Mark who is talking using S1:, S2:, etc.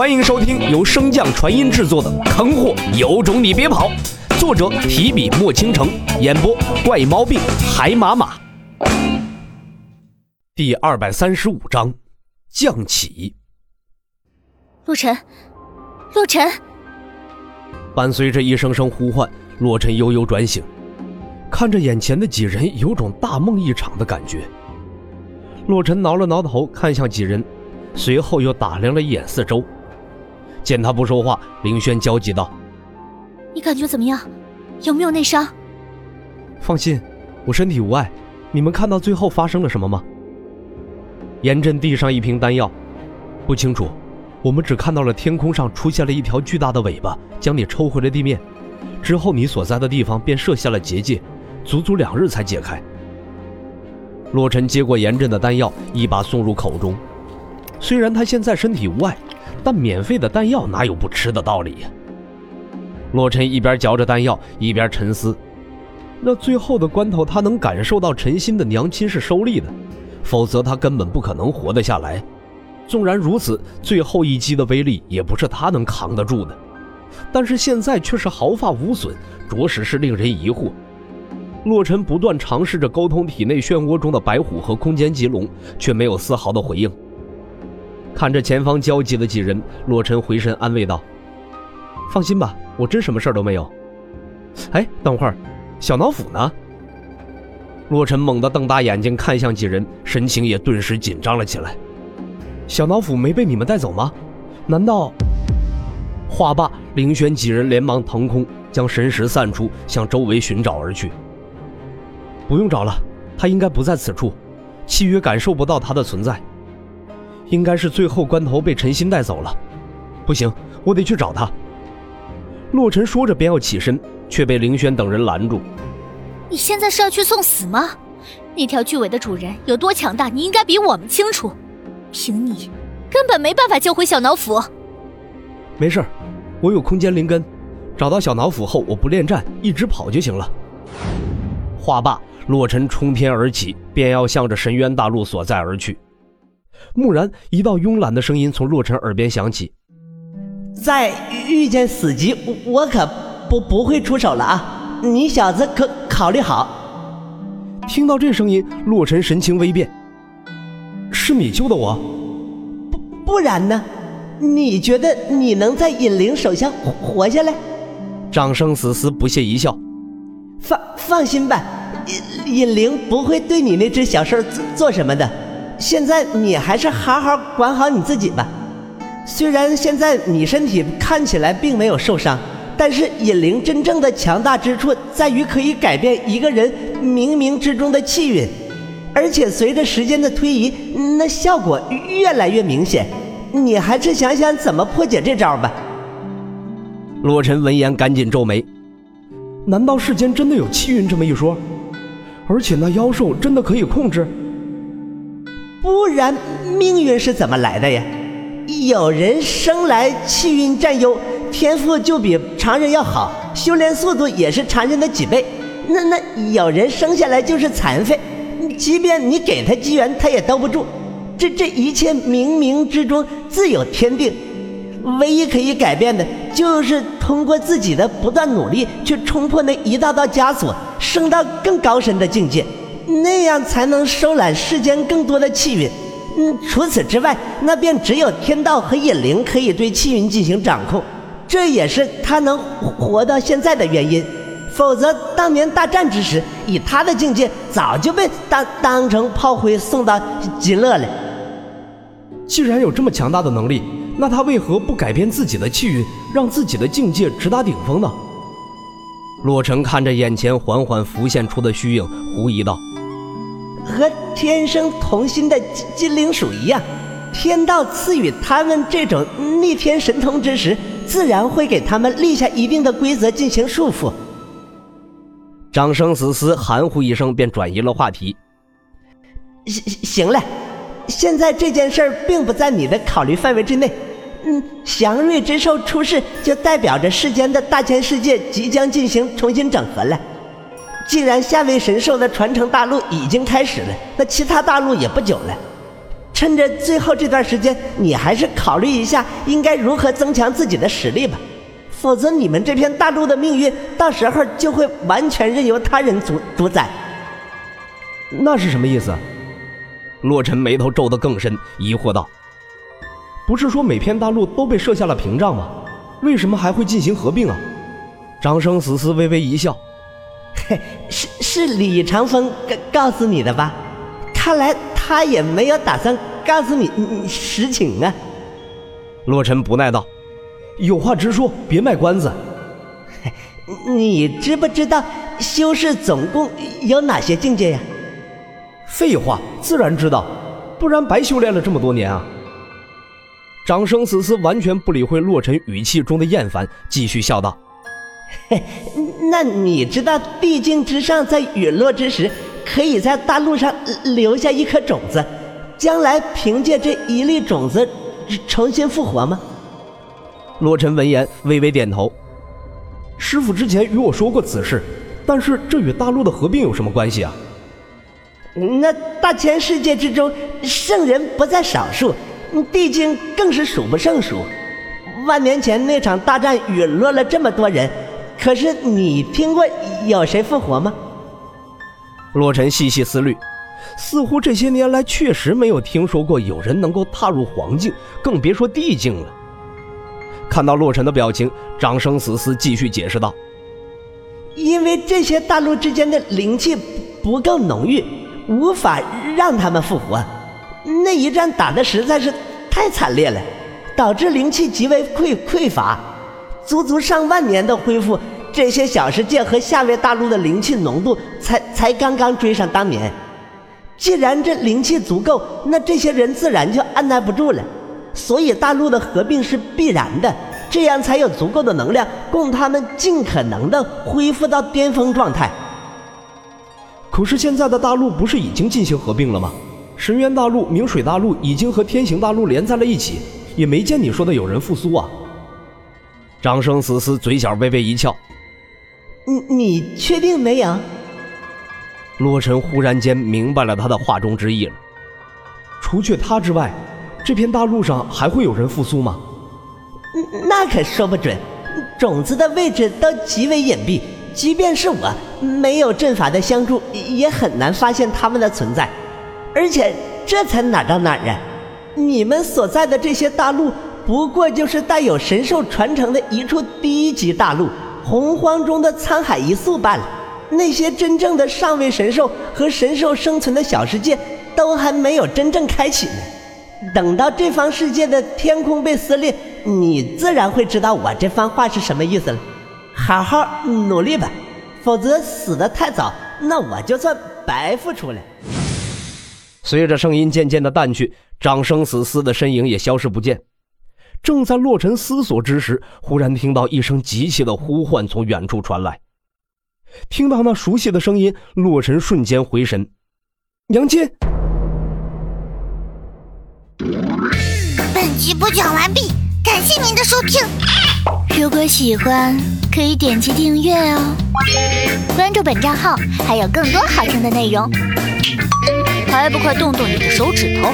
S1: 欢迎收听由升降传音制作的《坑货有种你别跑》，作者提笔墨倾城，演播怪毛病海马马。第二百三十五章，降起。
S2: 洛尘，洛尘。
S1: 伴随着一声声呼唤，洛尘悠悠转醒，看着眼前的几人，有种大梦一场的感觉。洛尘挠了挠头，看向几人，随后又打量了一眼四周。见他不说话，凌轩焦急道：“
S2: 你感觉怎么样？有没有内伤？”
S1: 放心，我身体无碍。你们看到最后发生了什么吗？严震递上一瓶丹药，不清楚。我们只看到了天空上出现了一条巨大的尾巴，将你抽回了地面。之后你所在的地方便设下了结界，足足两日才解开。洛尘接过严震的丹药，一把送入口中。虽然他现在身体无碍。但免费的弹药哪有不吃的道理？洛尘一边嚼着弹药，一边沉思。那最后的关头，他能感受到陈心的娘亲是收力的，否则他根本不可能活得下来。纵然如此，最后一击的威力也不是他能扛得住的。但是现在却是毫发无损，着实是令人疑惑。洛尘不断尝试着沟通体内漩涡中的白虎和空间棘龙，却没有丝毫的回应。看着前方焦急的几人，洛尘回身安慰道：“放心吧，我真什么事儿都没有。”哎，等会儿，小脑斧呢？洛尘猛地瞪大眼睛看向几人，神情也顿时紧张了起来。小脑斧没被你们带走吗？难道？话罢，凌轩几人连忙腾空，将神识散出，向周围寻找而去。不用找了，他应该不在此处，契约感受不到他的存在。应该是最后关头被陈心带走了，不行，我得去找他。洛尘说着便要起身，却被凌轩等人拦住。
S2: 你现在是要去送死吗？那条巨尾的主人有多强大，你应该比我们清楚。凭你，根本没办法救回小脑斧。
S1: 没事我有空间灵根，找到小脑斧后，我不恋战，一直跑就行了。话罢，洛尘冲天而起，便要向着深渊大陆所在而去。蓦然，一道慵懒的声音从洛尘耳边响起：“
S3: 再遇见死机，我可不不会出手了啊！你小子可考虑好。”
S1: 听到这声音，洛尘神情微变：“是你救的我？
S3: 不不然呢？你觉得你能在尹灵手下活下来？”
S1: 张生死死不屑一笑：“
S3: 放放心吧，尹尹灵不会对你那只小兽做做什么的。”现在你还是好好管好你自己吧。虽然现在你身体看起来并没有受伤，但是隐灵真正的强大之处在于可以改变一个人冥冥之中的气运，而且随着时间的推移，那效果越来越明显。你还是想想怎么破解这招吧。
S1: 洛尘闻言赶紧皱眉：难道世间真的有气运这么一说？而且那妖兽真的可以控制？
S3: 不然命运是怎么来的呀？有人生来气运占优，天赋就比常人要好，修炼速度也是常人的几倍。那那有人生下来就是残废，即便你给他机缘，他也兜不住。这这一切冥冥之中自有天定，唯一可以改变的就是通过自己的不断努力去冲破那一道道枷锁，升到更高深的境界。那样才能收揽世间更多的气运。嗯，除此之外，那便只有天道和隐灵可以对气运进行掌控，这也是他能活到现在的原因。否则，当年大战之时，以他的境界，早就被当当成炮灰送到极乐了。
S1: 既然有这么强大的能力，那他为何不改变自己的气运，让自己的境界直达顶峰呢？洛尘看着眼前缓缓浮现出的虚影，狐疑道。
S3: 和天生同心的金灵鼠一样，天道赐予他们这种逆天神通之时，自然会给他们立下一定的规则进行束缚。
S1: 张生死思含糊一声，便转移了话题。
S3: 行行了，现在这件事儿并不在你的考虑范围之内。嗯，祥瑞之兽出世，就代表着世间的大千世界即将进行重新整合了。既然下位神兽的传承大陆已经开始了，那其他大陆也不久了。趁着最后这段时间，你还是考虑一下应该如何增强自己的实力吧。否则，你们这片大陆的命运到时候就会完全任由他人主主宰。
S1: 那是什么意思？洛尘眉头皱得更深，疑惑道：“不是说每片大陆都被设下了屏障吗？为什么还会进行合并啊？”
S3: 张生死死微微一笑：“嘿，是是李长风告告诉你的吧？看来他也没有打算告诉你实情啊。”
S1: 洛尘不耐道：“有话直说，别卖关子。
S3: 你知不知道修士总共有哪些境界呀？”
S1: 废话，自然知道，不然白修炼了这么多年啊！长生死死完全不理会洛尘语气中的厌烦，继续笑道：“
S3: 嘿，那你知道地境之上在陨落之时，可以在大陆上留下一颗种子，将来凭借这一粒种子重新复活吗？”
S1: 洛尘闻言微微点头：“师傅之前与我说过此事，但是这与大陆的合并有什么关系啊？”
S3: 那大千世界之中，圣人不在少数，地境更是数不胜数。万年前那场大战陨落了这么多人，可是你听过有谁复活吗？
S1: 洛尘细细思虑，似乎这些年来确实没有听说过有人能够踏入黄境，更别说地境了。看到洛尘的表情，长生死死继续解释道：“
S3: 因为这些大陆之间的灵气不够浓郁。”无法让他们复活，那一战打的实在是太惨烈了，导致灵气极为匮匮乏，足足上万年的恢复，这些小世界和下位大陆的灵气浓度才才刚刚追上当年。既然这灵气足够，那这些人自然就按耐不住了，所以大陆的合并是必然的，这样才有足够的能量供他们尽可能的恢复到巅峰状态。
S1: 可是现在的大陆不是已经进行合并了吗？神渊大陆、明水大陆已经和天行大陆连在了一起，也没见你说的有人复苏啊。张生死死嘴角微微一翘，
S3: 你你确定没有？
S1: 洛尘忽然间明白了他的话中之意了。除却他之外，这片大陆上还会有人复苏吗？
S3: 那可说不准，种子的位置都极为隐蔽。即便是我没有阵法的相助，也很难发现他们的存在。而且这才哪到哪儿啊？你们所在的这些大陆，不过就是带有神兽传承的一处低级大陆，洪荒中的沧海一粟罢了。那些真正的上位神兽和神兽生存的小世界，都还没有真正开启呢。等到这方世界的天空被撕裂，你自然会知道我这番话是什么意思了。好好努力吧，否则死得太早，那我就算白付出了。
S1: 随着声音渐渐的淡去，长生死司的身影也消失不见。正在洛尘思索之时，忽然听到一声急切的呼唤从远处传来。听到那熟悉的声音，洛尘瞬间回神。娘亲。
S4: 本集播讲完毕，感谢您的收听。如果喜欢，可以点击订阅哦，关注本账号还有更多好听的内容，
S2: 还不快动动你的手指头！